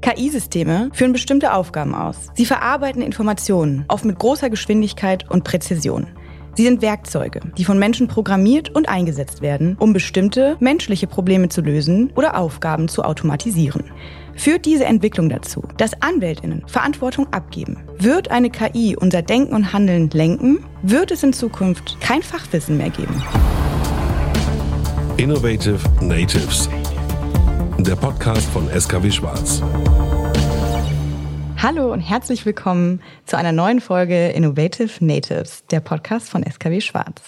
KI-Systeme führen bestimmte Aufgaben aus. Sie verarbeiten Informationen, oft mit großer Geschwindigkeit und Präzision. Sie sind Werkzeuge, die von Menschen programmiert und eingesetzt werden, um bestimmte menschliche Probleme zu lösen oder Aufgaben zu automatisieren. Führt diese Entwicklung dazu, dass Anwältinnen Verantwortung abgeben? Wird eine KI unser Denken und Handeln lenken? Wird es in Zukunft kein Fachwissen mehr geben? Innovative Natives. Der Podcast von SKW Schwarz. Hallo und herzlich willkommen zu einer neuen Folge Innovative Natives, der Podcast von SKW Schwarz.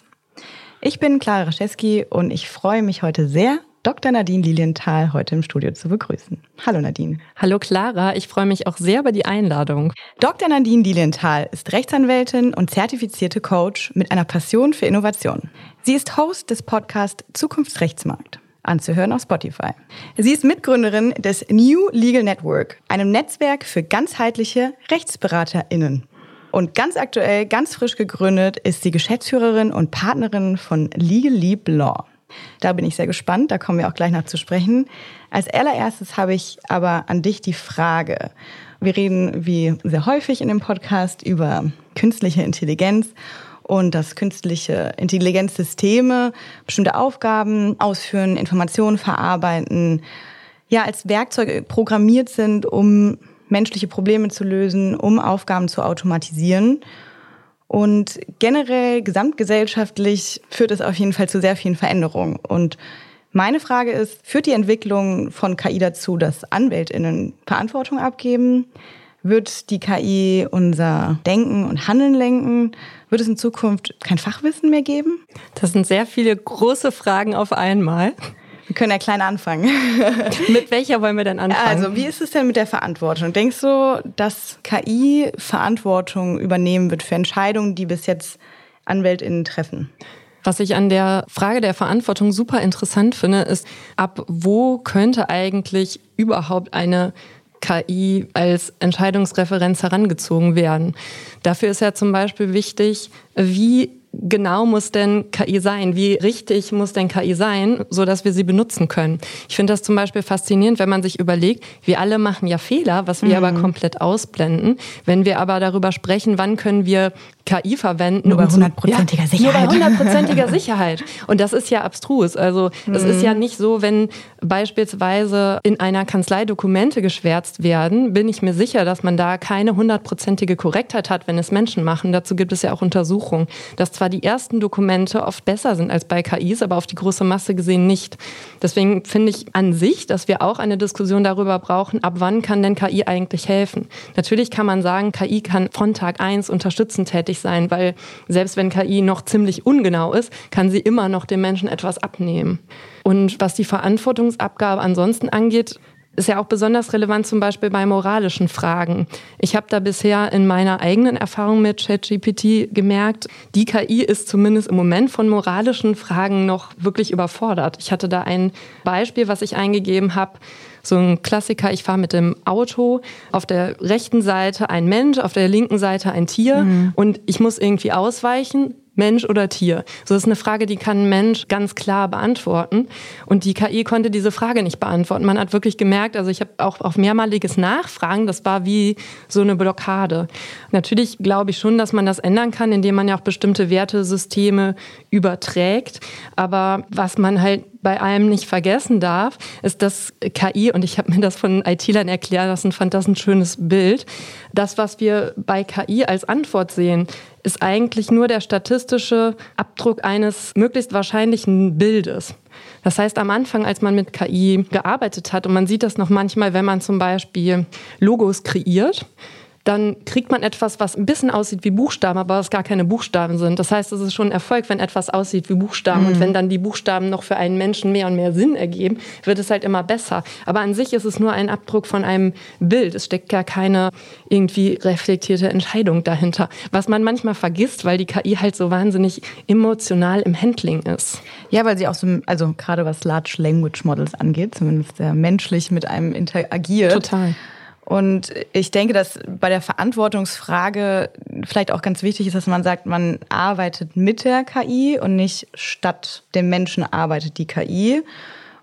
Ich bin Clara Raschewski und ich freue mich heute sehr, Dr. Nadine Lilienthal heute im Studio zu begrüßen. Hallo Nadine. Hallo Clara, ich freue mich auch sehr über die Einladung. Dr. Nadine Lilienthal ist Rechtsanwältin und zertifizierte Coach mit einer Passion für Innovation. Sie ist Host des Podcasts Zukunftsrechtsmarkt anzuhören auf Spotify. Sie ist Mitgründerin des New Legal Network, einem Netzwerk für ganzheitliche RechtsberaterInnen. Und ganz aktuell, ganz frisch gegründet, ist sie Geschäftsführerin und Partnerin von Legal Leap Law. Da bin ich sehr gespannt, da kommen wir auch gleich noch zu sprechen. Als allererstes habe ich aber an dich die Frage. Wir reden wie sehr häufig in dem Podcast über künstliche Intelligenz und dass künstliche Intelligenzsysteme bestimmte Aufgaben ausführen, Informationen verarbeiten, ja, als Werkzeuge programmiert sind, um menschliche Probleme zu lösen, um Aufgaben zu automatisieren. Und generell gesamtgesellschaftlich führt es auf jeden Fall zu sehr vielen Veränderungen. Und meine Frage ist, führt die Entwicklung von KI dazu, dass Anwältinnen Verantwortung abgeben? Wird die KI unser Denken und Handeln lenken? Wird es in Zukunft kein Fachwissen mehr geben? Das sind sehr viele große Fragen auf einmal. Wir können ja klein anfangen. mit welcher wollen wir denn anfangen? Also, wie ist es denn mit der Verantwortung? Denkst du, dass KI Verantwortung übernehmen wird für Entscheidungen, die bis jetzt AnwältInnen treffen? Was ich an der Frage der Verantwortung super interessant finde, ist, ab wo könnte eigentlich überhaupt eine KI als Entscheidungsreferenz herangezogen werden. Dafür ist ja zum Beispiel wichtig, wie genau muss denn KI sein? Wie richtig muss denn KI sein, so dass wir sie benutzen können? Ich finde das zum Beispiel faszinierend, wenn man sich überlegt, wir alle machen ja Fehler, was wir mhm. aber komplett ausblenden. Wenn wir aber darüber sprechen, wann können wir KI verwenden? Nur bei hundertprozentiger ja, Sicherheit. Nur bei hundertprozentiger Sicherheit. Und das ist ja abstrus. Also es mhm. ist ja nicht so, wenn beispielsweise in einer Kanzlei Dokumente geschwärzt werden, bin ich mir sicher, dass man da keine hundertprozentige Korrektheit hat, wenn es Menschen machen. Dazu gibt es ja auch Untersuchungen, dass zwar die ersten Dokumente oft besser sind als bei KIs, aber auf die große Masse gesehen nicht. Deswegen finde ich an sich, dass wir auch eine Diskussion darüber brauchen, ab wann kann denn KI eigentlich helfen? Natürlich kann man sagen, KI kann von Tag eins unterstützend tätig sein, weil selbst wenn KI noch ziemlich ungenau ist, kann sie immer noch dem Menschen etwas abnehmen. Und was die Verantwortungsabgabe ansonsten angeht, ist ja auch besonders relevant zum Beispiel bei moralischen Fragen. Ich habe da bisher in meiner eigenen Erfahrung mit ChatGPT gemerkt, die KI ist zumindest im Moment von moralischen Fragen noch wirklich überfordert. Ich hatte da ein Beispiel, was ich eingegeben habe. So ein Klassiker, ich fahre mit dem Auto, auf der rechten Seite ein Mensch, auf der linken Seite ein Tier mhm. und ich muss irgendwie ausweichen. Mensch oder Tier? So ist eine Frage, die kann ein Mensch ganz klar beantworten. Und die KI konnte diese Frage nicht beantworten. Man hat wirklich gemerkt, also ich habe auch auf mehrmaliges Nachfragen, das war wie so eine Blockade. Natürlich glaube ich schon, dass man das ändern kann, indem man ja auch bestimmte Wertesysteme überträgt. Aber was man halt bei allem nicht vergessen darf, ist, dass KI, und ich habe mir das von IT-Lern erklärt lassen, fand das ein schönes Bild, das, was wir bei KI als Antwort sehen, ist eigentlich nur der statistische Abdruck eines möglichst wahrscheinlichen Bildes. Das heißt, am Anfang, als man mit KI gearbeitet hat, und man sieht das noch manchmal, wenn man zum Beispiel Logos kreiert, dann kriegt man etwas, was ein bisschen aussieht wie Buchstaben, aber was gar keine Buchstaben sind. Das heißt, es ist schon ein Erfolg, wenn etwas aussieht wie Buchstaben. Mhm. Und wenn dann die Buchstaben noch für einen Menschen mehr und mehr Sinn ergeben, wird es halt immer besser. Aber an sich ist es nur ein Abdruck von einem Bild. Es steckt gar keine irgendwie reflektierte Entscheidung dahinter. Was man manchmal vergisst, weil die KI halt so wahnsinnig emotional im Handling ist. Ja, weil sie auch so, also gerade was Large Language Models angeht, zumindest sehr menschlich mit einem interagiert. Total. Und ich denke, dass bei der Verantwortungsfrage vielleicht auch ganz wichtig ist, dass man sagt, man arbeitet mit der KI und nicht statt dem Menschen arbeitet die KI.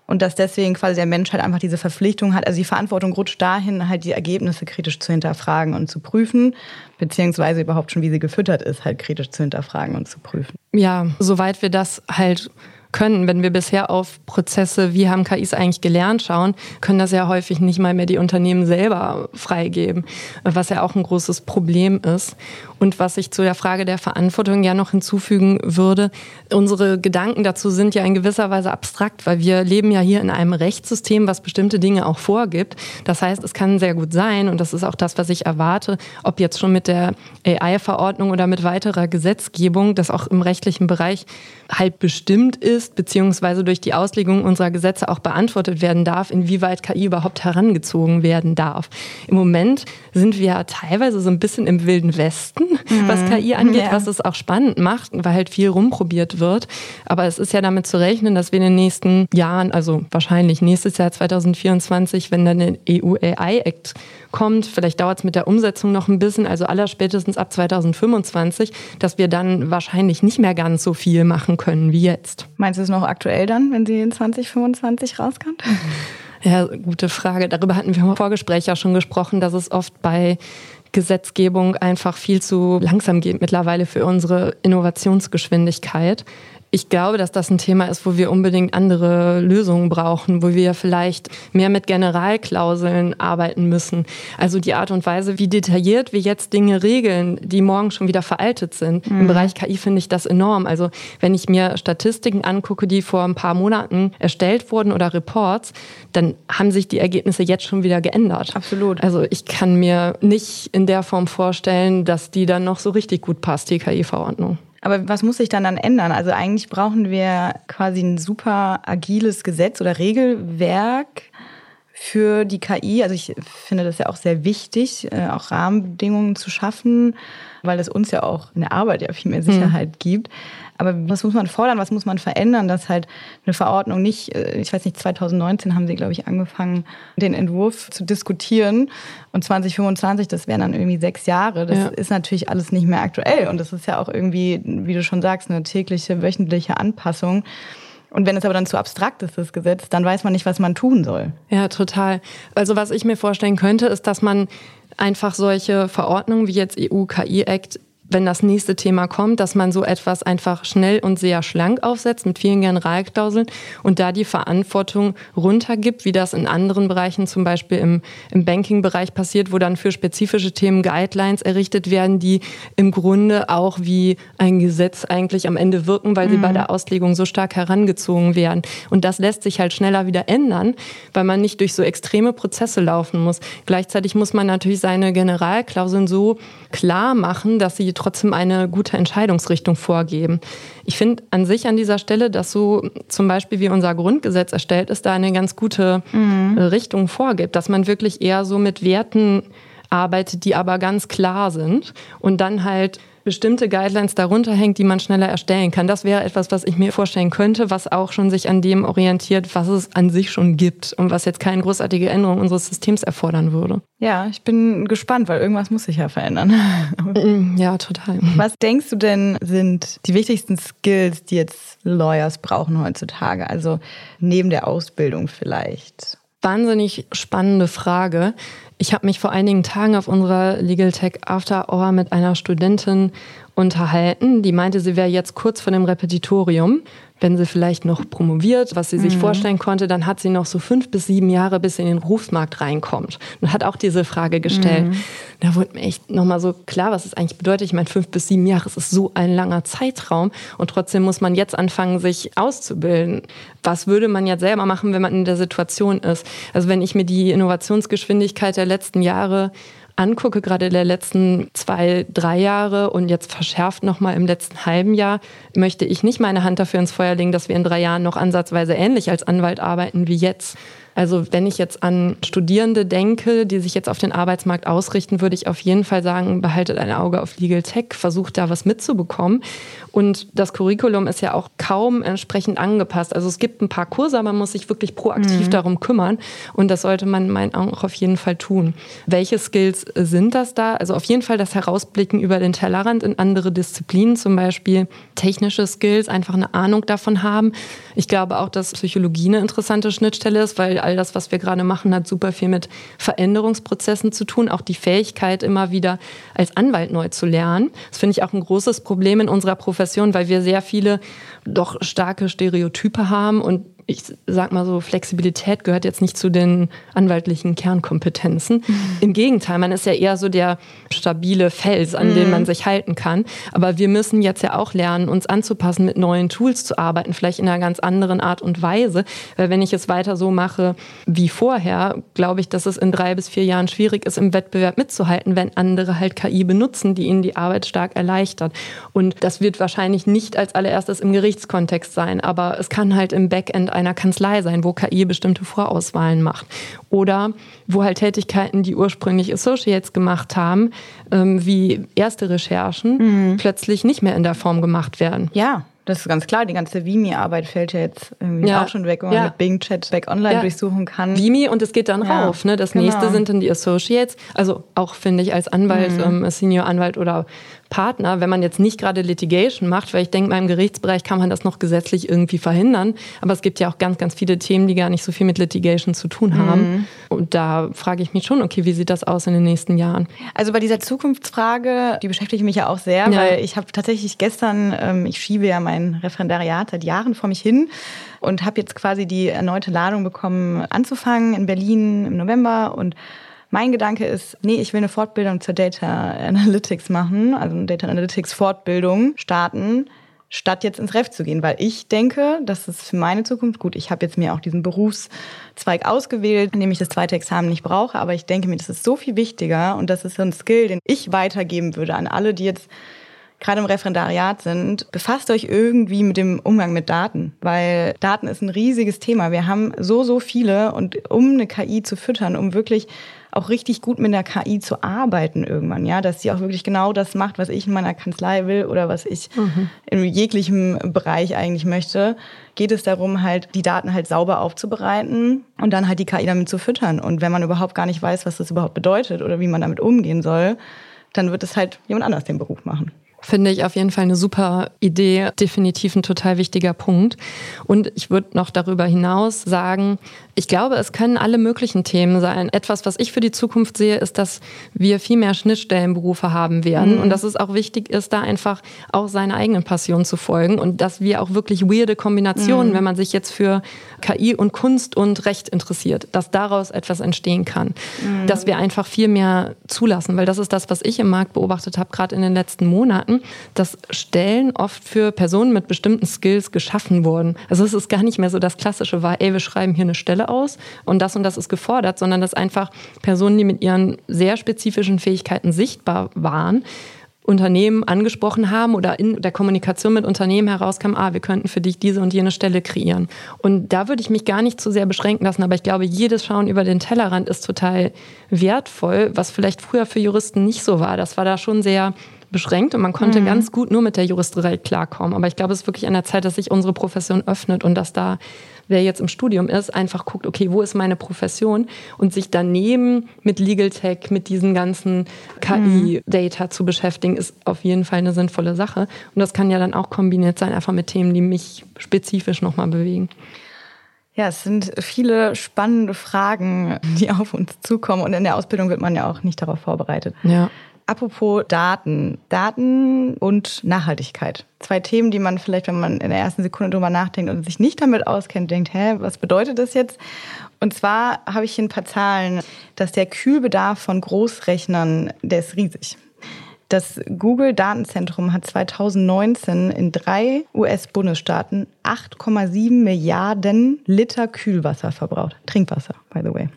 und dass deswegen quasi der Mensch halt einfach diese Verpflichtung hat, also die Verantwortung rutscht dahin, halt die Ergebnisse kritisch zu hinterfragen und zu prüfen, beziehungsweise überhaupt schon, wie sie gefüttert ist, halt kritisch zu hinterfragen und zu prüfen. Ja, soweit wir das halt können. Wenn wir bisher auf Prozesse, wie haben KIs eigentlich gelernt, schauen, können das ja häufig nicht mal mehr die Unternehmen selber freigeben, was ja auch ein großes Problem ist. Und was ich zu der Frage der Verantwortung ja noch hinzufügen würde, unsere Gedanken dazu sind ja in gewisser Weise abstrakt, weil wir leben ja hier in einem Rechtssystem, was bestimmte Dinge auch vorgibt. Das heißt, es kann sehr gut sein, und das ist auch das, was ich erwarte, ob jetzt schon mit der AI-Verordnung oder mit weiterer Gesetzgebung, das auch im rechtlichen Bereich halt bestimmt ist, beziehungsweise durch die Auslegung unserer Gesetze auch beantwortet werden darf, inwieweit KI überhaupt herangezogen werden darf. Im Moment sind wir ja teilweise so ein bisschen im wilden Westen, mhm. was KI angeht, ja. was es auch spannend macht, weil halt viel rumprobiert wird. Aber es ist ja damit zu rechnen, dass wir in den nächsten Jahren, also wahrscheinlich nächstes Jahr 2024, wenn dann der EU AI Act kommt, vielleicht dauert es mit der Umsetzung noch ein bisschen, also aller spätestens ab 2025, dass wir dann wahrscheinlich nicht mehr ganz so viel machen können wie jetzt. Meinst du es noch aktuell dann, wenn sie in 2025 rauskommt? Ja, gute Frage. Darüber hatten wir im Vorgespräch ja schon gesprochen, dass es oft bei Gesetzgebung einfach viel zu langsam geht mittlerweile für unsere Innovationsgeschwindigkeit ich glaube, dass das ein Thema ist, wo wir unbedingt andere Lösungen brauchen, wo wir vielleicht mehr mit Generalklauseln arbeiten müssen. Also die Art und Weise, wie detailliert wir jetzt Dinge regeln, die morgen schon wieder veraltet sind. Mhm. Im Bereich KI finde ich das enorm. Also wenn ich mir Statistiken angucke, die vor ein paar Monaten erstellt wurden oder Reports, dann haben sich die Ergebnisse jetzt schon wieder geändert. Absolut. Also ich kann mir nicht in der Form vorstellen, dass die dann noch so richtig gut passt, die KI-Verordnung. Aber was muss sich dann dann ändern? Also eigentlich brauchen wir quasi ein super agiles Gesetz oder Regelwerk für die KI. Also ich finde das ja auch sehr wichtig, äh, auch Rahmenbedingungen zu schaffen, weil es uns ja auch in der Arbeit ja viel mehr Sicherheit mhm. gibt. Aber was muss man fordern, was muss man verändern, dass halt eine Verordnung nicht, äh, ich weiß nicht, 2019 haben sie, glaube ich, angefangen, den Entwurf zu diskutieren. Und 2025, das wären dann irgendwie sechs Jahre. Das ja. ist natürlich alles nicht mehr aktuell. Und das ist ja auch irgendwie, wie du schon sagst, eine tägliche, wöchentliche Anpassung. Und wenn es aber dann zu abstrakt ist, das Gesetz, dann weiß man nicht, was man tun soll. Ja, total. Also was ich mir vorstellen könnte, ist, dass man einfach solche Verordnungen wie jetzt EU-KI-Act wenn das nächste Thema kommt, dass man so etwas einfach schnell und sehr schlank aufsetzt mit vielen Generalklauseln und da die Verantwortung runtergibt, wie das in anderen Bereichen, zum Beispiel im, im Banking-Bereich passiert, wo dann für spezifische Themen Guidelines errichtet werden, die im Grunde auch wie ein Gesetz eigentlich am Ende wirken, weil mhm. sie bei der Auslegung so stark herangezogen werden. Und das lässt sich halt schneller wieder ändern, weil man nicht durch so extreme Prozesse laufen muss. Gleichzeitig muss man natürlich seine Generalklauseln so klar machen, dass sie trotzdem eine gute Entscheidungsrichtung vorgeben. Ich finde an sich an dieser Stelle, dass so zum Beispiel wie unser Grundgesetz erstellt ist, da eine ganz gute mhm. Richtung vorgibt, dass man wirklich eher so mit Werten arbeitet, die aber ganz klar sind und dann halt bestimmte Guidelines darunter hängt, die man schneller erstellen kann. Das wäre etwas, was ich mir vorstellen könnte, was auch schon sich an dem orientiert, was es an sich schon gibt und was jetzt keine großartige Änderung unseres Systems erfordern würde. Ja, ich bin gespannt, weil irgendwas muss sich ja verändern. ja, total. Was denkst du denn sind die wichtigsten Skills, die jetzt Lawyers brauchen heutzutage? Also neben der Ausbildung vielleicht? Wahnsinnig spannende Frage. Ich habe mich vor einigen Tagen auf unserer Legal Tech After Hour mit einer Studentin unterhalten. Die meinte, sie wäre jetzt kurz vor dem Repetitorium wenn sie vielleicht noch promoviert, was sie sich mhm. vorstellen konnte, dann hat sie noch so fünf bis sieben Jahre, bis sie in den Berufsmarkt reinkommt. Und hat auch diese Frage gestellt. Mhm. Da wurde mir echt nochmal so klar, was es eigentlich bedeutet. Ich meine, fünf bis sieben Jahre, es ist so ein langer Zeitraum. Und trotzdem muss man jetzt anfangen, sich auszubilden. Was würde man jetzt selber machen, wenn man in der Situation ist? Also wenn ich mir die Innovationsgeschwindigkeit der letzten Jahre angucke, gerade der letzten zwei, drei Jahre und jetzt verschärft nochmal im letzten halben Jahr, möchte ich nicht meine Hand dafür ins Feuer legen, dass wir in drei Jahren noch ansatzweise ähnlich als Anwalt arbeiten wie jetzt. Also wenn ich jetzt an Studierende denke, die sich jetzt auf den Arbeitsmarkt ausrichten, würde ich auf jeden Fall sagen, behaltet ein Auge auf Legal Tech, versucht da was mitzubekommen. Und das Curriculum ist ja auch kaum entsprechend angepasst. Also es gibt ein paar Kurse, aber man muss sich wirklich proaktiv mhm. darum kümmern. Und das sollte man in meinen Augen auch auf jeden Fall tun. Welche Skills sind das da? Also auf jeden Fall das Herausblicken über den Tellerrand in andere Disziplinen, zum Beispiel technische Skills, einfach eine Ahnung davon haben. Ich glaube auch, dass Psychologie eine interessante Schnittstelle ist, weil all das, was wir gerade machen, hat super viel mit Veränderungsprozessen zu tun. Auch die Fähigkeit, immer wieder als Anwalt neu zu lernen. Das finde ich auch ein großes Problem in unserer Profession, weil wir sehr viele doch starke Stereotype haben und ich sag mal so, Flexibilität gehört jetzt nicht zu den anwaltlichen Kernkompetenzen. Mhm. Im Gegenteil, man ist ja eher so der stabile Fels, an mhm. dem man sich halten kann. Aber wir müssen jetzt ja auch lernen, uns anzupassen, mit neuen Tools zu arbeiten, vielleicht in einer ganz anderen Art und Weise. Weil wenn ich es weiter so mache wie vorher, glaube ich, dass es in drei bis vier Jahren schwierig ist, im Wettbewerb mitzuhalten, wenn andere halt KI benutzen, die ihnen die Arbeit stark erleichtert. Und das wird wahrscheinlich nicht als allererstes im Gerichtskontext sein, aber es kann halt im Backend einer Kanzlei sein, wo KI bestimmte Vorauswahlen macht. Oder wo halt Tätigkeiten, die ursprünglich Associates gemacht haben, ähm, wie erste Recherchen, mhm. plötzlich nicht mehr in der Form gemacht werden. Ja. Das ist ganz klar, die ganze Vimi-Arbeit fällt ja jetzt irgendwie ja. auch schon weg, wo man ja. mit Bing Chat Back Online ja. durchsuchen kann. Vimi und es geht dann rauf. Ne? Das genau. nächste sind dann die Associates. Also auch finde ich als Anwalt, mhm. ähm, Senior-Anwalt oder Partner, wenn man jetzt nicht gerade Litigation macht, weil ich denke, mal im Gerichtsbereich kann man das noch gesetzlich irgendwie verhindern. Aber es gibt ja auch ganz, ganz viele Themen, die gar nicht so viel mit Litigation zu tun haben. Mhm. Und da frage ich mich schon, okay, wie sieht das aus in den nächsten Jahren? Also bei dieser Zukunftsfrage, die beschäftigt mich ja auch sehr, weil ich habe tatsächlich gestern, ähm, ich schiebe ja mein Referendariat seit Jahren vor mich hin und habe jetzt quasi die erneute Ladung bekommen, anzufangen in Berlin im November. Und mein Gedanke ist, nee, ich will eine Fortbildung zur Data Analytics machen, also eine Data Analytics Fortbildung starten, statt jetzt ins Ref zu gehen, weil ich denke, das ist für meine Zukunft gut. Ich habe jetzt mir auch diesen Berufszweig ausgewählt, in dem ich das zweite Examen nicht brauche, aber ich denke mir, das ist so viel wichtiger und das ist so ein Skill, den ich weitergeben würde an alle, die jetzt gerade im Referendariat sind, befasst euch irgendwie mit dem Umgang mit Daten, weil Daten ist ein riesiges Thema. Wir haben so, so viele und um eine KI zu füttern, um wirklich auch richtig gut mit der KI zu arbeiten irgendwann, ja, dass sie auch wirklich genau das macht, was ich in meiner Kanzlei will oder was ich mhm. in jeglichem Bereich eigentlich möchte, geht es darum, halt die Daten halt sauber aufzubereiten und dann halt die KI damit zu füttern. Und wenn man überhaupt gar nicht weiß, was das überhaupt bedeutet oder wie man damit umgehen soll, dann wird es halt jemand anders den Beruf machen. Finde ich auf jeden Fall eine super Idee, definitiv ein total wichtiger Punkt. Und ich würde noch darüber hinaus sagen, ich glaube, es können alle möglichen Themen sein. Etwas, was ich für die Zukunft sehe, ist, dass wir viel mehr Schnittstellenberufe haben werden mhm. und dass es auch wichtig ist, da einfach auch seine eigenen Passionen zu folgen und dass wir auch wirklich weirde Kombinationen, mhm. wenn man sich jetzt für KI und Kunst und Recht interessiert, dass daraus etwas entstehen kann. Mhm. Dass wir einfach viel mehr zulassen, weil das ist das, was ich im Markt beobachtet habe, gerade in den letzten Monaten, dass Stellen oft für Personen mit bestimmten Skills geschaffen wurden. Also es ist gar nicht mehr so das Klassische war, ey, wir schreiben hier eine Stelle aus und das und das ist gefordert, sondern dass einfach Personen, die mit ihren sehr spezifischen Fähigkeiten sichtbar waren, Unternehmen angesprochen haben oder in der Kommunikation mit Unternehmen herauskam, ah, wir könnten für dich diese und jene Stelle kreieren. Und da würde ich mich gar nicht zu sehr beschränken lassen, aber ich glaube, jedes Schauen über den Tellerrand ist total wertvoll, was vielleicht früher für Juristen nicht so war. Das war da schon sehr beschränkt und man konnte mhm. ganz gut nur mit der Juristerei klarkommen. Aber ich glaube, es ist wirklich an der Zeit, dass sich unsere Profession öffnet und dass da wer jetzt im Studium ist, einfach guckt, okay, wo ist meine Profession und sich daneben mit Legal Tech, mit diesen ganzen KI-Data mhm. zu beschäftigen, ist auf jeden Fall eine sinnvolle Sache. Und das kann ja dann auch kombiniert sein, einfach mit Themen, die mich spezifisch nochmal bewegen. Ja, es sind viele spannende Fragen, die auf uns zukommen. Und in der Ausbildung wird man ja auch nicht darauf vorbereitet. Ja. Apropos Daten. Daten und Nachhaltigkeit. Zwei Themen, die man vielleicht, wenn man in der ersten Sekunde drüber nachdenkt und sich nicht damit auskennt, denkt, hä, was bedeutet das jetzt? Und zwar habe ich hier ein paar Zahlen, dass der Kühlbedarf von Großrechnern, der ist riesig. Das Google Datenzentrum hat 2019 in drei US-Bundesstaaten 8,7 Milliarden Liter Kühlwasser verbraucht. Trinkwasser, by the way.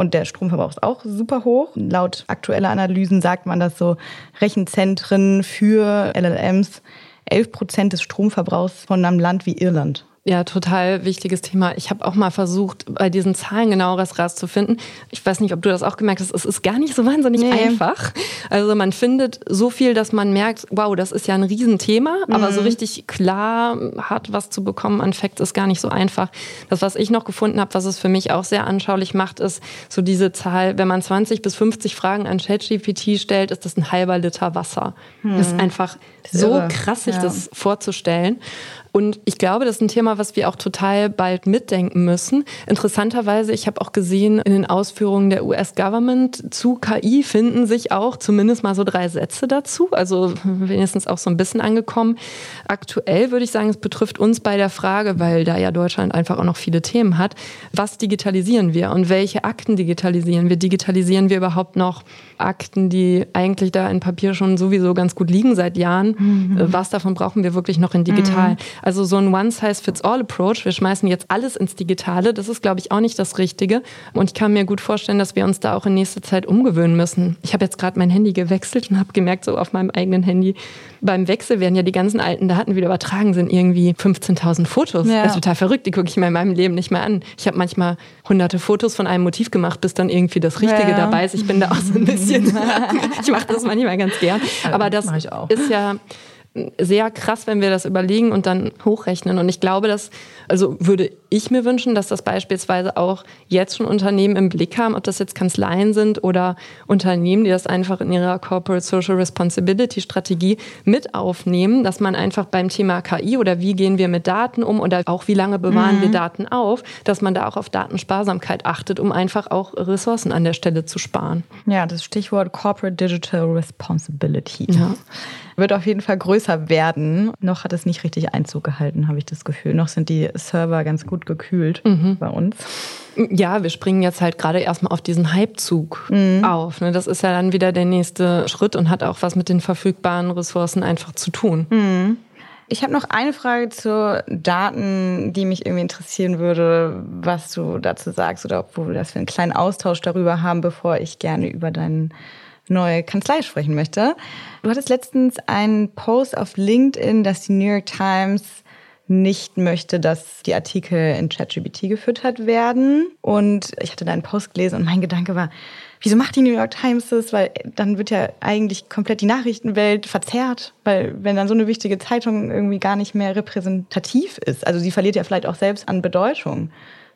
Und der Stromverbrauch ist auch super hoch. Laut aktueller Analysen sagt man, dass so Rechenzentren für LLMs 11 Prozent des Stromverbrauchs von einem Land wie Irland Ja, total wichtiges Thema. Ich habe auch mal versucht, bei diesen Zahlen genaueres rauszufinden. Ich weiß nicht, ob du das auch gemerkt hast. Es ist gar nicht so wahnsinnig nee. einfach. Also man findet so viel, dass man merkt, wow, das ist ja ein Riesenthema, mhm. aber so richtig klar hat, was zu bekommen an Facts, ist gar nicht so einfach. Das, was ich noch gefunden habe, was es für mich auch sehr anschaulich macht, ist so diese Zahl, wenn man 20 bis 50 Fragen an ChatGPT stellt, ist das ein halber Liter Wasser. Mhm. Das ist einfach so irre. krass, sich ja. das vorzustellen. Und ich glaube, das ist ein Thema, was wir auch total bald mitdenken müssen. Interessanterweise, ich habe auch gesehen, in den Ausführungen der US-Government zu KI finden sich auch zumindest mal so drei Sätze dazu. Also wenigstens auch so ein bisschen angekommen. Aktuell würde ich sagen, es betrifft uns bei der Frage, weil da ja Deutschland einfach auch noch viele Themen hat, was digitalisieren wir und welche Akten digitalisieren wir? Digitalisieren wir überhaupt noch Akten, die eigentlich da in Papier schon sowieso ganz gut liegen seit Jahren? Mhm. Was davon brauchen wir wirklich noch in digital? Mhm. Also so ein One-Size-Fits-All-Approach, wir schmeißen jetzt alles ins Digitale, das ist, glaube ich, auch nicht das Richtige. Und ich kann mir gut vorstellen, dass wir uns da auch in nächster Zeit umgewöhnen müssen. Ich habe jetzt gerade mein Handy gewechselt und habe gemerkt, so auf meinem eigenen Handy, beim Wechsel werden ja die ganzen alten Daten wieder übertragen, sind irgendwie 15.000 Fotos. Ja. Das ist total verrückt, die gucke ich mir in meinem Leben nicht mehr an. Ich habe manchmal hunderte Fotos von einem Motiv gemacht, bis dann irgendwie das Richtige ja. dabei ist. Ich bin da auch so ein bisschen, ich mache das manchmal ganz gern. Aber das ist ja sehr krass, wenn wir das überlegen und dann hochrechnen. Und ich glaube, dass, also würde ich mir wünschen, dass das beispielsweise auch jetzt schon Unternehmen im Blick haben, ob das jetzt Kanzleien sind oder Unternehmen, die das einfach in ihrer Corporate Social Responsibility Strategie mit aufnehmen, dass man einfach beim Thema KI oder wie gehen wir mit Daten um oder auch wie lange bewahren mhm. wir Daten auf, dass man da auch auf Datensparsamkeit achtet, um einfach auch Ressourcen an der Stelle zu sparen. Ja, das Stichwort Corporate Digital Responsibility. Ja wird auf jeden Fall größer werden. Noch hat es nicht richtig Einzug gehalten, habe ich das Gefühl. Noch sind die Server ganz gut gekühlt mhm. bei uns. Ja, wir springen jetzt halt gerade erstmal auf diesen Hypezug mhm. auf. Ne? Das ist ja dann wieder der nächste Schritt und hat auch was mit den verfügbaren Ressourcen einfach zu tun. Mhm. Ich habe noch eine Frage zu Daten, die mich irgendwie interessieren würde, was du dazu sagst oder ob wir das für einen kleinen Austausch darüber haben, bevor ich gerne über deinen neue Kanzlei sprechen möchte. Du hattest letztens einen Post auf LinkedIn, dass die New York Times nicht möchte, dass die Artikel in ChatGPT gefüttert werden. Und ich hatte deinen Post gelesen und mein Gedanke war, wieso macht die New York Times das? Weil dann wird ja eigentlich komplett die Nachrichtenwelt verzerrt, weil wenn dann so eine wichtige Zeitung irgendwie gar nicht mehr repräsentativ ist, also sie verliert ja vielleicht auch selbst an Bedeutung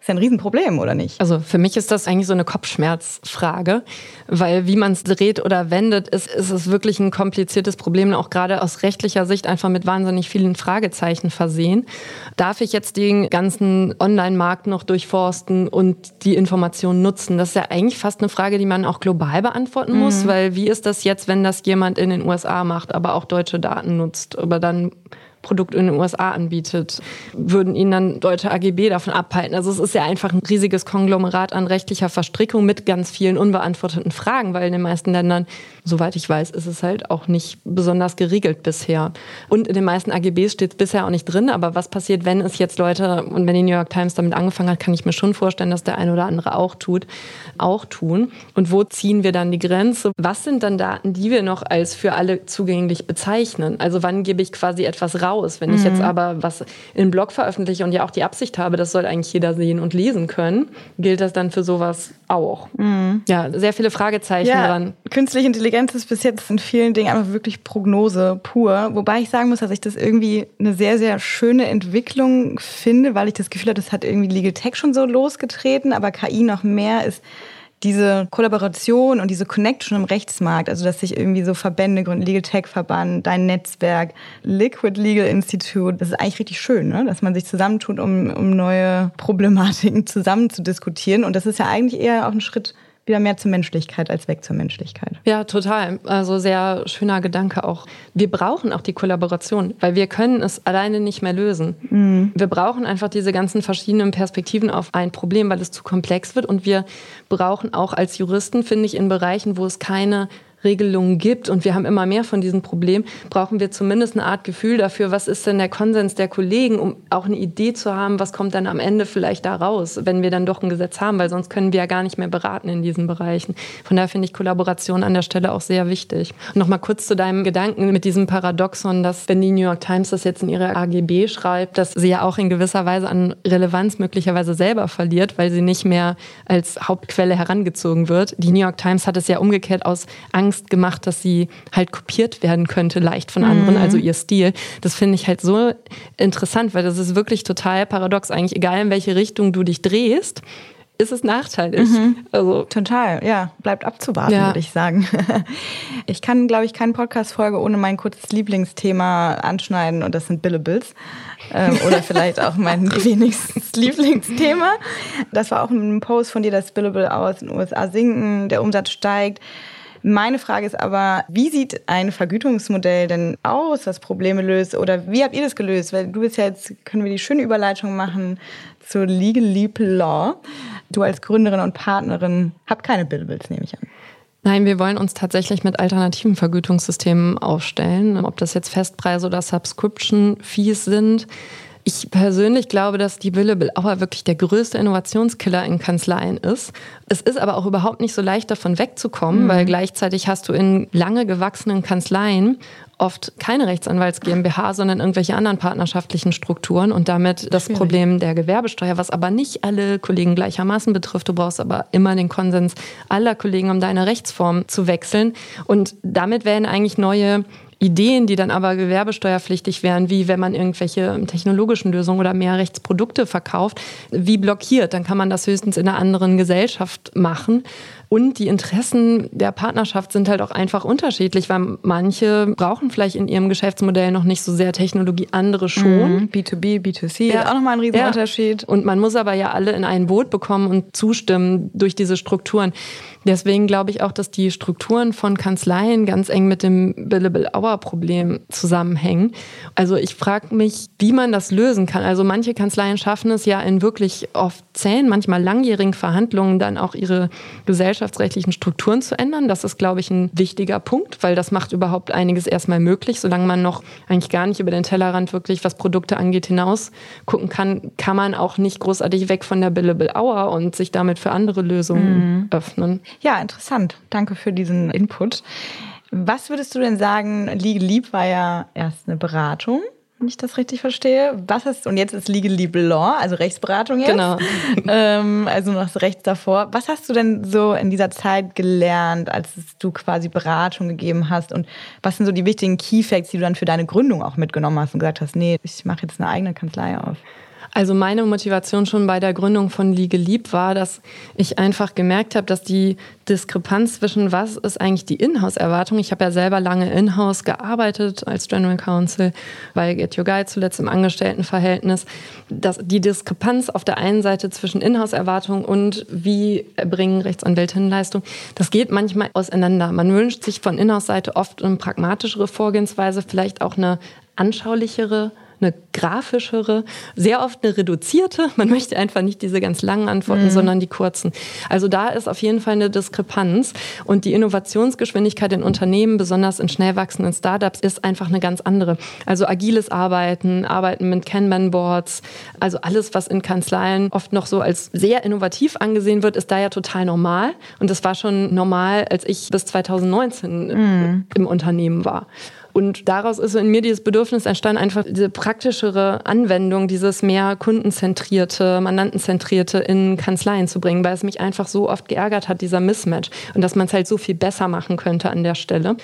ist ja ein Riesenproblem, oder nicht? Also für mich ist das eigentlich so eine Kopfschmerzfrage, weil wie man es dreht oder wendet, ist, ist es wirklich ein kompliziertes Problem, auch gerade aus rechtlicher Sicht einfach mit wahnsinnig vielen Fragezeichen versehen. Darf ich jetzt den ganzen Online-Markt noch durchforsten und die Informationen nutzen? Das ist ja eigentlich fast eine Frage, die man auch global beantworten muss, mhm. weil wie ist das jetzt, wenn das jemand in den USA macht, aber auch deutsche Daten nutzt, aber dann Produkt in den USA anbietet, würden ihn dann deutsche AGB davon abhalten. Also es ist ja einfach ein riesiges Konglomerat an rechtlicher Verstrickung mit ganz vielen unbeantworteten Fragen, weil in den meisten Ländern, soweit ich weiß, ist es halt auch nicht besonders geregelt bisher. Und in den meisten AGBs steht es bisher auch nicht drin, aber was passiert, wenn es jetzt Leute, und wenn die New York Times damit angefangen hat, kann ich mir schon vorstellen, dass der eine oder andere auch tut, auch tun. Und wo ziehen wir dann die Grenze? Was sind dann Daten, die wir noch als für alle zugänglich bezeichnen? Also wann gebe ich quasi etwas raus? Raus. Wenn mhm. ich jetzt mhm. aber was in Blog veröffentliche und ja auch die Absicht habe, das soll eigentlich jeder sehen und lesen können, gilt das dann für sowas auch. Mhm. Ja, sehr viele Fragezeichen ja, dran. Künstliche Intelligenz ist bis jetzt in vielen Dingen einfach wirklich Prognose pur. Wobei ich sagen muss, dass ich das irgendwie eine sehr, sehr schöne Entwicklung finde, weil ich das Gefühl habe, das hat irgendwie Legal Tech schon so losgetreten, aber KI noch mehr ist diese Kollaboration und diese Connection im Rechtsmarkt, also dass sich irgendwie so Verbände gründen, Legal Tech Verband, dein Netzwerk, Liquid Legal Institute, das ist eigentlich richtig schön, ne? dass man sich zusammentut, um, um neue Problematiken zusammen zu diskutieren. Und das ist ja eigentlich eher auch ein Schritt wieder mehr zur Menschlichkeit als weg zur Menschlichkeit. Ja, total. Also sehr schöner Gedanke auch. Wir brauchen auch die Kollaboration, weil wir können es alleine nicht mehr lösen. Mhm. Wir brauchen einfach diese ganzen verschiedenen Perspektiven auf ein Problem, weil es zu komplex wird. Und wir brauchen auch als Juristen, finde ich, in Bereichen, wo es keine Regelungen gibt und wir haben immer mehr von diesen Problemen, brauchen wir zumindest eine Art Gefühl dafür, was ist denn der Konsens der Kollegen, um auch eine Idee zu haben, was kommt dann am Ende vielleicht da raus, wenn wir dann doch ein Gesetz haben, weil sonst können wir ja gar nicht mehr beraten in diesen Bereichen. Von daher finde ich Kollaboration an der Stelle auch sehr wichtig. Nochmal kurz zu deinem Gedanken mit diesem Paradoxon, dass wenn die New York Times das jetzt in ihre AGB schreibt, dass sie ja auch in gewisser Weise an Relevanz möglicherweise selber verliert, weil sie nicht mehr als Hauptquelle herangezogen wird. Die New York Times hat es ja umgekehrt aus Angst gemacht, dass sie halt kopiert werden könnte, leicht von anderen, mhm. also ihr Stil. Das finde ich halt so interessant, weil das ist wirklich total paradox. Eigentlich egal, in welche Richtung du dich drehst, ist es nachteilig. Mhm. Also Total, ja. Bleibt abzuwarten, ja. würde ich sagen. Ich kann, glaube ich, keine Podcast-Folge ohne mein kurzes Lieblingsthema anschneiden und das sind Billables. Ähm, oder vielleicht auch mein wenigstens Lieblingsthema. Das war auch ein Post von dir, dass Billable aus den USA sinken, der Umsatz steigt. Meine Frage ist aber, wie sieht ein Vergütungsmodell denn aus, was Probleme löst? Oder wie habt ihr das gelöst? Weil du bist ja jetzt, können wir die schöne Überleitung machen zur Legal Leap Law. Du als Gründerin und Partnerin habt keine Billables, nehme ich an. Nein, wir wollen uns tatsächlich mit alternativen Vergütungssystemen aufstellen. Ob das jetzt Festpreise oder Subscription-Fees sind. Ich persönlich glaube, dass die Billable Hour wirklich der größte Innovationskiller in Kanzleien ist. Es ist aber auch überhaupt nicht so leicht davon wegzukommen, mhm. weil gleichzeitig hast du in lange gewachsenen Kanzleien oft keine Rechtsanwalts GmbH, sondern irgendwelche anderen partnerschaftlichen Strukturen und damit das Schwierig. Problem der Gewerbesteuer, was aber nicht alle Kollegen gleichermaßen betrifft. Du brauchst aber immer den Konsens aller Kollegen, um deine Rechtsform zu wechseln. Und damit werden eigentlich neue Ideen, die dann aber gewerbesteuerpflichtig wären, wie wenn man irgendwelche technologischen Lösungen oder Mehrrechtsprodukte verkauft, wie blockiert. Dann kann man das höchstens in einer anderen Gesellschaft machen. Und die Interessen der Partnerschaft sind halt auch einfach unterschiedlich, weil manche brauchen vielleicht in ihrem Geschäftsmodell noch nicht so sehr Technologie, andere schon. Mhm. B2B, B2C ja. ist auch nochmal ein Riesenunterschied. Ja. Und man muss aber ja alle in ein Boot bekommen und zustimmen durch diese Strukturen. Deswegen glaube ich auch, dass die Strukturen von Kanzleien ganz eng mit dem Billable Hour Problem zusammenhängen. Also ich frage mich, wie man das lösen kann. Also manche Kanzleien schaffen es ja in wirklich oft zähen, manchmal langjährigen Verhandlungen dann auch ihre gesellschaftsrechtlichen Strukturen zu ändern. Das ist, glaube ich, ein wichtiger Punkt, weil das macht überhaupt einiges erstmal möglich. Solange man noch eigentlich gar nicht über den Tellerrand wirklich, was Produkte angeht, hinaus gucken kann, kann man auch nicht großartig weg von der Billable Hour und sich damit für andere Lösungen mhm. öffnen. Ja, interessant. Danke für diesen Input. Was würdest du denn sagen, Legal Leap war ja erst eine Beratung, wenn ich das richtig verstehe. Was ist, und jetzt ist Legal Leap Law, also Rechtsberatung jetzt. Genau. ähm, also noch das Recht davor. Was hast du denn so in dieser Zeit gelernt, als du quasi Beratung gegeben hast? Und was sind so die wichtigen Key Facts, die du dann für deine Gründung auch mitgenommen hast und gesagt hast, nee, ich mache jetzt eine eigene Kanzlei auf? Also meine Motivation schon bei der Gründung von Liege Lieb war, dass ich einfach gemerkt habe, dass die Diskrepanz zwischen was ist eigentlich die Inhouse-Erwartung. Ich habe ja selber lange Inhouse gearbeitet als General Counsel bei Get Your Guide zuletzt im Angestelltenverhältnis. Dass die Diskrepanz auf der einen Seite zwischen Inhouse-Erwartung und wie erbringen Rechtsanwältinnen Leistung, das geht manchmal auseinander. Man wünscht sich von Inhouse-Seite oft eine pragmatischere Vorgehensweise, vielleicht auch eine anschaulichere eine grafischere, sehr oft eine reduzierte. Man möchte einfach nicht diese ganz langen Antworten, mhm. sondern die kurzen. Also da ist auf jeden Fall eine Diskrepanz. Und die Innovationsgeschwindigkeit in Unternehmen, besonders in schnell wachsenden Startups, ist einfach eine ganz andere. Also agiles Arbeiten, Arbeiten mit Kanban-Boards, also alles, was in Kanzleien oft noch so als sehr innovativ angesehen wird, ist da ja total normal. Und das war schon normal, als ich bis 2019 mhm. im Unternehmen war. Und daraus ist in mir dieses Bedürfnis entstanden, einfach diese praktischere Anwendung, dieses mehr kundenzentrierte, mandantenzentrierte in Kanzleien zu bringen, weil es mich einfach so oft geärgert hat, dieser Mismatch. Und dass man es halt so viel besser machen könnte an der Stelle.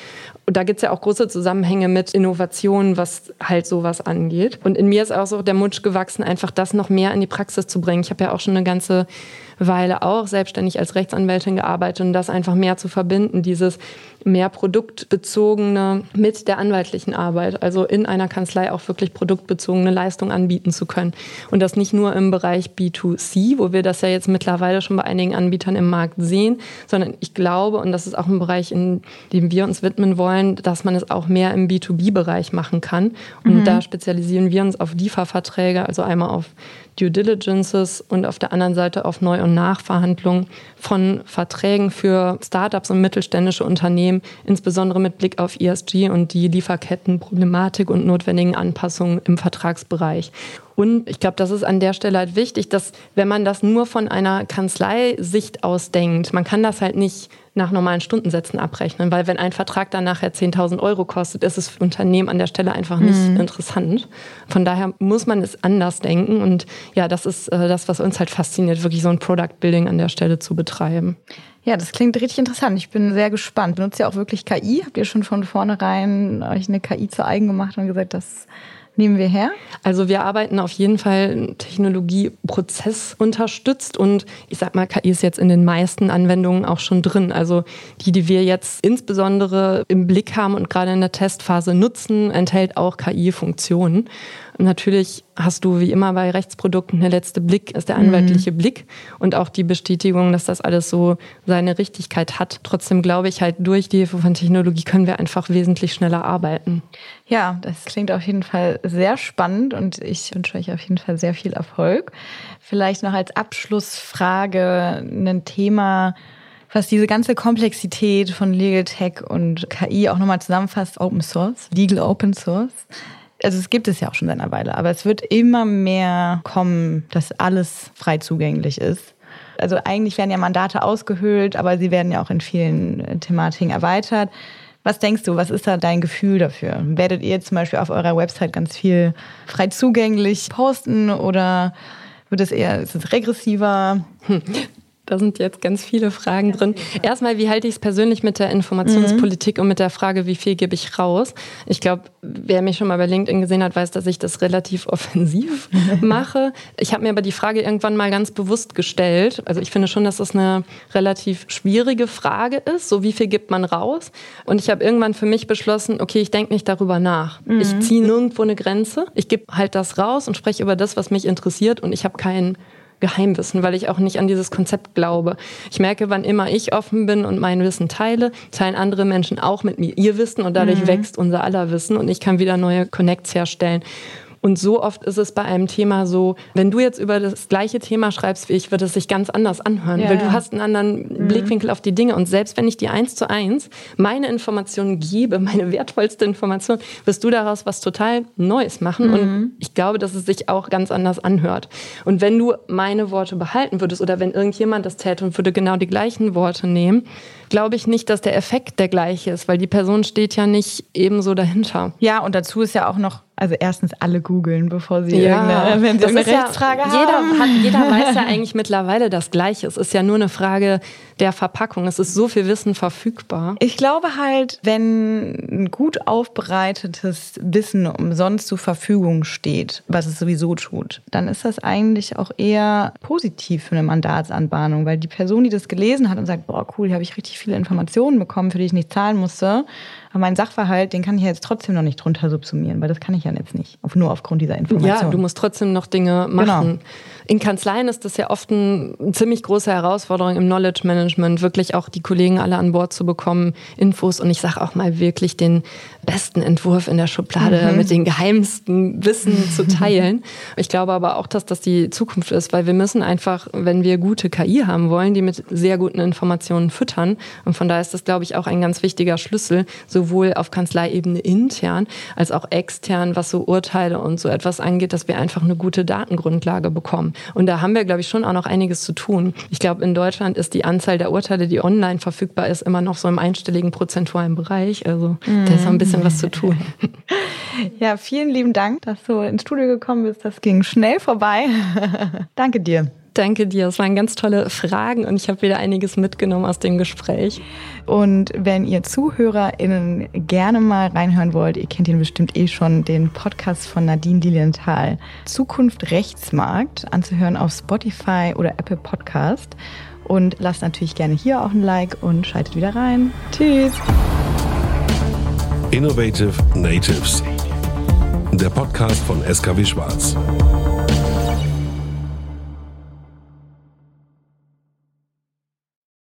Und da gibt es ja auch große Zusammenhänge mit Innovationen, was halt sowas angeht. Und in mir ist auch so der Wunsch gewachsen, einfach das noch mehr in die Praxis zu bringen. Ich habe ja auch schon eine ganze Weile auch selbstständig als Rechtsanwältin gearbeitet und das einfach mehr zu verbinden, dieses mehr produktbezogene mit der anwaltlichen Arbeit, also in einer Kanzlei auch wirklich produktbezogene Leistung anbieten zu können. Und das nicht nur im Bereich B2C, wo wir das ja jetzt mittlerweile schon bei einigen Anbietern im Markt sehen, sondern ich glaube, und das ist auch ein Bereich, in dem wir uns widmen wollen, dass man es auch mehr im B2B-Bereich machen kann. Und mhm. da spezialisieren wir uns auf Lieferverträge, also einmal auf Due Diligences und auf der anderen Seite auf Neu- und und Nachverhandlung von Verträgen für Startups und mittelständische Unternehmen, insbesondere mit Blick auf ESG und die Lieferkettenproblematik und notwendigen Anpassungen im Vertragsbereich. Und ich glaube, das ist an der Stelle halt wichtig, dass wenn man das nur von einer Kanzleisicht aus denkt, man kann das halt nicht nach normalen Stundensätzen abrechnen, weil wenn ein Vertrag dann nachher 10.000 Euro kostet, ist es für Unternehmen an der Stelle einfach nicht mhm. interessant. Von daher muss man es anders denken und ja, das ist äh, das, was uns halt fasziniert, wirklich so ein Product Building an der Stelle zu betreiben. Ja, das klingt richtig interessant. Ich bin sehr gespannt. Benutzt ihr auch wirklich KI? Habt ihr schon von vornherein euch eine KI zu eigen gemacht und gesagt, das nehmen wir her? Also wir arbeiten auf jeden Fall Technologieprozess unterstützt und ich sag mal, KI ist jetzt in den meisten Anwendungen auch schon drin. Also die, die wir jetzt insbesondere im Blick haben und gerade in der Testphase nutzen, enthält auch KI-Funktionen. Natürlich hast du wie immer bei Rechtsprodukten der letzte Blick, ist der anwaltliche mhm. Blick und auch die Bestätigung, dass das alles so seine Richtigkeit hat. Trotzdem glaube ich halt, durch die Hilfe von Technologie können wir einfach wesentlich schneller arbeiten. Ja, das klingt auf jeden Fall sehr spannend und ich wünsche euch auf jeden Fall sehr viel Erfolg. Vielleicht noch als Abschlussfrage ein Thema, was diese ganze Komplexität von Legal Tech und KI auch nochmal zusammenfasst, Open Source, Legal Open Source also es gibt es ja auch schon seit einer Weile, aber es wird immer mehr kommen, dass alles frei zugänglich ist. Also eigentlich werden ja Mandate ausgehöhlt, aber sie werden ja auch in vielen äh, Thematiken erweitert. Was denkst du, was ist da dein Gefühl dafür? Werdet ihr zum Beispiel auf eurer Website ganz viel frei zugänglich posten oder wird es eher, ist es regressiver? Da sind jetzt ganz viele Fragen drin. Erstmal, wie halte ich es persönlich mit der Informationspolitik mhm. und mit der Frage, wie viel gebe ich raus? Ich glaube, wer mich schon mal bei LinkedIn gesehen hat, weiß, dass ich das relativ offensiv mache. Ich habe mir aber die Frage irgendwann mal ganz bewusst gestellt. Also ich finde schon, dass das eine relativ schwierige Frage ist. So wie viel gibt man raus? Und ich habe irgendwann für mich beschlossen, okay, ich denke nicht darüber nach. Mhm. Ich ziehe nirgendwo eine Grenze. Ich gebe halt das raus und spreche über das, was mich interessiert. Und ich habe keinen Geheimwissen, weil ich auch nicht an dieses Konzept glaube. Ich merke, wann immer ich offen bin und mein Wissen teile, teilen andere Menschen auch mit mir ihr Wissen und dadurch mhm. wächst unser aller Wissen und ich kann wieder neue Connects herstellen. Und so oft ist es bei einem Thema so, wenn du jetzt über das gleiche Thema schreibst wie ich, wird es sich ganz anders anhören, ja, weil du hast einen anderen mhm. Blickwinkel auf die Dinge. Und selbst wenn ich dir eins zu eins meine Informationen gebe, meine wertvollste Information, wirst du daraus was total Neues machen. Mhm. Und ich glaube, dass es sich auch ganz anders anhört. Und wenn du meine Worte behalten würdest oder wenn irgendjemand das täte und würde genau die gleichen Worte nehmen, glaube ich nicht, dass der Effekt der gleiche ist, weil die Person steht ja nicht ebenso dahinter. Ja, und dazu ist ja auch noch also erstens alle googeln, bevor sie ja, irgendeine, wenn sie eine Rechtsfrage ja, haben. Jeder, hat, jeder weiß ja eigentlich mittlerweile das Gleiche. Es ist ja nur eine Frage der Verpackung. Es ist so viel Wissen verfügbar. Ich glaube halt, wenn ein gut aufbereitetes Wissen umsonst zur Verfügung steht, was es sowieso tut, dann ist das eigentlich auch eher positiv für eine Mandatsanbahnung, weil die Person, die das gelesen hat und sagt, boah, cool, hier habe ich richtig viele Informationen bekommen, für die ich nicht zahlen musste, aber mein Sachverhalt, den kann ich jetzt trotzdem noch nicht drunter subsumieren, weil das kann ich ja jetzt nicht, nur aufgrund dieser Information. Ja, du musst trotzdem noch Dinge machen. Genau. In Kanzleien ist das ja oft eine ziemlich große Herausforderung im Knowledge Management, wirklich auch die Kollegen alle an Bord zu bekommen, Infos und ich sage auch mal wirklich den besten Entwurf in der Schublade mhm. mit den geheimsten Wissen zu teilen. Ich glaube aber auch, dass das die Zukunft ist, weil wir müssen einfach, wenn wir gute KI haben wollen, die mit sehr guten Informationen füttern. Und von daher ist das, glaube ich, auch ein ganz wichtiger Schlüssel, sowohl auf Kanzleiebene intern als auch extern, was so Urteile und so etwas angeht, dass wir einfach eine gute Datengrundlage bekommen. Und da haben wir, glaube ich, schon auch noch einiges zu tun. Ich glaube, in Deutschland ist die Anzahl der Urteile, die online verfügbar ist, immer noch so im einstelligen prozentualen Bereich. Also mhm. da ist noch ein bisschen was zu tun. Ja, vielen lieben Dank, dass du ins Studio gekommen bist. Das ging schnell vorbei. Danke dir. Danke dir. Es waren ganz tolle Fragen und ich habe wieder einiges mitgenommen aus dem Gespräch. Und wenn ihr ZuhörerInnen gerne mal reinhören wollt, ihr kennt ihn bestimmt eh schon, den Podcast von Nadine Lilienthal, Zukunft Rechtsmarkt, anzuhören auf Spotify oder Apple Podcast. Und lasst natürlich gerne hier auch ein Like und schaltet wieder rein. Tschüss. Innovative Natives. Der Podcast von SKW Schwarz.